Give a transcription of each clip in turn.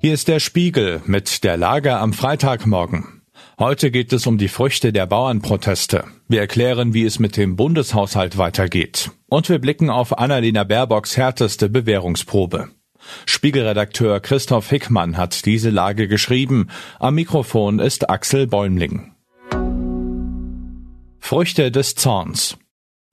Hier ist der Spiegel mit der Lage am Freitagmorgen. Heute geht es um die Früchte der Bauernproteste. Wir erklären, wie es mit dem Bundeshaushalt weitergeht. Und wir blicken auf Annalena Baerbocks härteste Bewährungsprobe. Spiegelredakteur Christoph Hickmann hat diese Lage geschrieben. Am Mikrofon ist Axel Bäumling. Früchte des Zorns.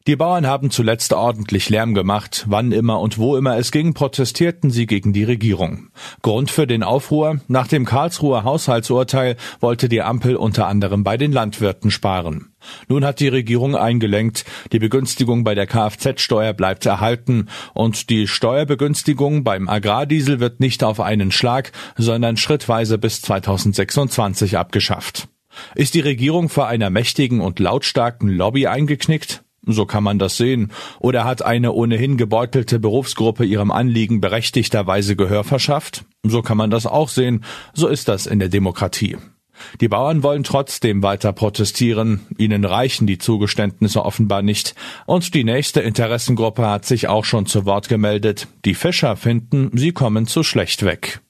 Die Bauern haben zuletzt ordentlich Lärm gemacht. Wann immer und wo immer es ging, protestierten sie gegen die Regierung. Grund für den Aufruhr? Nach dem Karlsruher Haushaltsurteil wollte die Ampel unter anderem bei den Landwirten sparen. Nun hat die Regierung eingelenkt, die Begünstigung bei der Kfz-Steuer bleibt erhalten und die Steuerbegünstigung beim Agrardiesel wird nicht auf einen Schlag, sondern schrittweise bis 2026 abgeschafft. Ist die Regierung vor einer mächtigen und lautstarken Lobby eingeknickt? So kann man das sehen. Oder hat eine ohnehin gebeutelte Berufsgruppe ihrem Anliegen berechtigterweise Gehör verschafft? So kann man das auch sehen. So ist das in der Demokratie. Die Bauern wollen trotzdem weiter protestieren, ihnen reichen die Zugeständnisse offenbar nicht, und die nächste Interessengruppe hat sich auch schon zu Wort gemeldet. Die Fischer finden, sie kommen zu schlecht weg.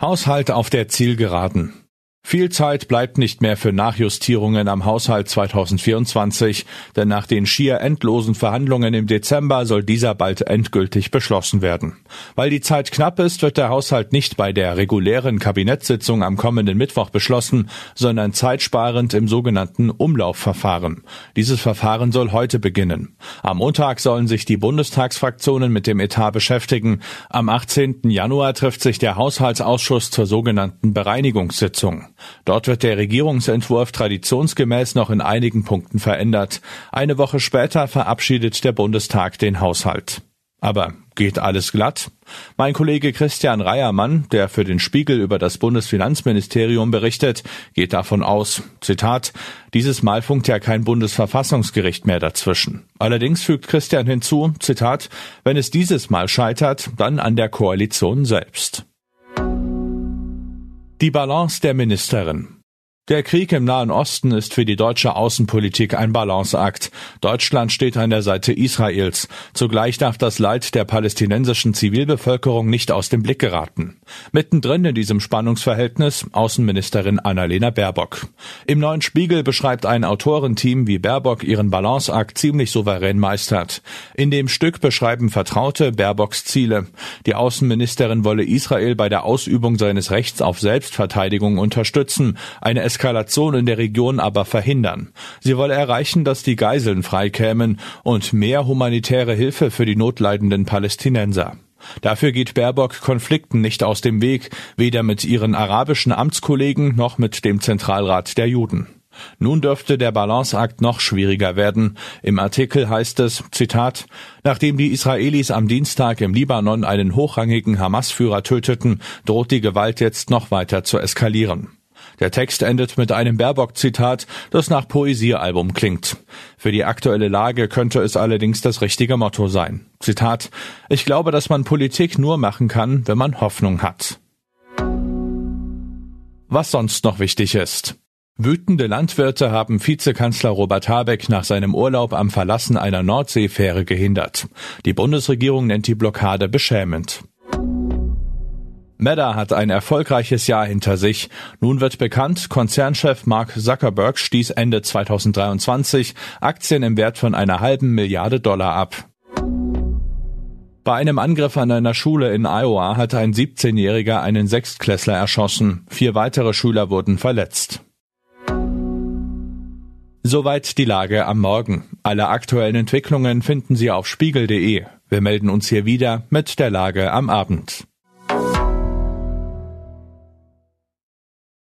Haushalt auf der Zielgeraden. Viel Zeit bleibt nicht mehr für Nachjustierungen am Haushalt 2024, denn nach den schier endlosen Verhandlungen im Dezember soll dieser bald endgültig beschlossen werden. Weil die Zeit knapp ist, wird der Haushalt nicht bei der regulären Kabinettssitzung am kommenden Mittwoch beschlossen, sondern zeitsparend im sogenannten Umlaufverfahren. Dieses Verfahren soll heute beginnen. Am Montag sollen sich die Bundestagsfraktionen mit dem Etat beschäftigen. Am 18. Januar trifft sich der Haushaltsausschuss zur sogenannten Bereinigungssitzung. Dort wird der Regierungsentwurf traditionsgemäß noch in einigen Punkten verändert. Eine Woche später verabschiedet der Bundestag den Haushalt. Aber geht alles glatt? Mein Kollege Christian Reiermann, der für den Spiegel über das Bundesfinanzministerium berichtet, geht davon aus, Zitat, dieses Mal funkt ja kein Bundesverfassungsgericht mehr dazwischen. Allerdings fügt Christian hinzu, Zitat, wenn es dieses Mal scheitert, dann an der Koalition selbst. Die Balance der Ministerin. Der Krieg im Nahen Osten ist für die deutsche Außenpolitik ein Balanceakt. Deutschland steht an der Seite Israels. Zugleich darf das Leid der palästinensischen Zivilbevölkerung nicht aus dem Blick geraten. Mittendrin in diesem Spannungsverhältnis Außenministerin Annalena Baerbock. Im neuen Spiegel beschreibt ein Autorenteam, wie Baerbock ihren Balanceakt ziemlich souverän meistert. In dem Stück beschreiben Vertraute Baerbocks Ziele. Die Außenministerin wolle Israel bei der Ausübung seines Rechts auf Selbstverteidigung unterstützen. Eine Eskalation in der Region aber verhindern. Sie wolle erreichen, dass die Geiseln freikämen und mehr humanitäre Hilfe für die notleidenden Palästinenser. Dafür geht Baerbock Konflikten nicht aus dem Weg, weder mit ihren arabischen Amtskollegen noch mit dem Zentralrat der Juden. Nun dürfte der Balanceakt noch schwieriger werden. Im Artikel heißt es, Zitat, nachdem die Israelis am Dienstag im Libanon einen hochrangigen Hamas-Führer töteten, droht die Gewalt jetzt noch weiter zu eskalieren. Der Text endet mit einem Baerbock-Zitat, das nach Poesiealbum klingt. Für die aktuelle Lage könnte es allerdings das richtige Motto sein. Zitat, ich glaube, dass man Politik nur machen kann, wenn man Hoffnung hat. Was sonst noch wichtig ist. Wütende Landwirte haben Vizekanzler Robert Habeck nach seinem Urlaub am Verlassen einer Nordseefähre gehindert. Die Bundesregierung nennt die Blockade beschämend. Meta hat ein erfolgreiches Jahr hinter sich. Nun wird bekannt, Konzernchef Mark Zuckerberg stieß Ende 2023 Aktien im Wert von einer halben Milliarde Dollar ab. Bei einem Angriff an einer Schule in Iowa hat ein 17-Jähriger einen Sechstklässler erschossen. Vier weitere Schüler wurden verletzt. Soweit die Lage am Morgen. Alle aktuellen Entwicklungen finden Sie auf spiegel.de. Wir melden uns hier wieder mit der Lage am Abend.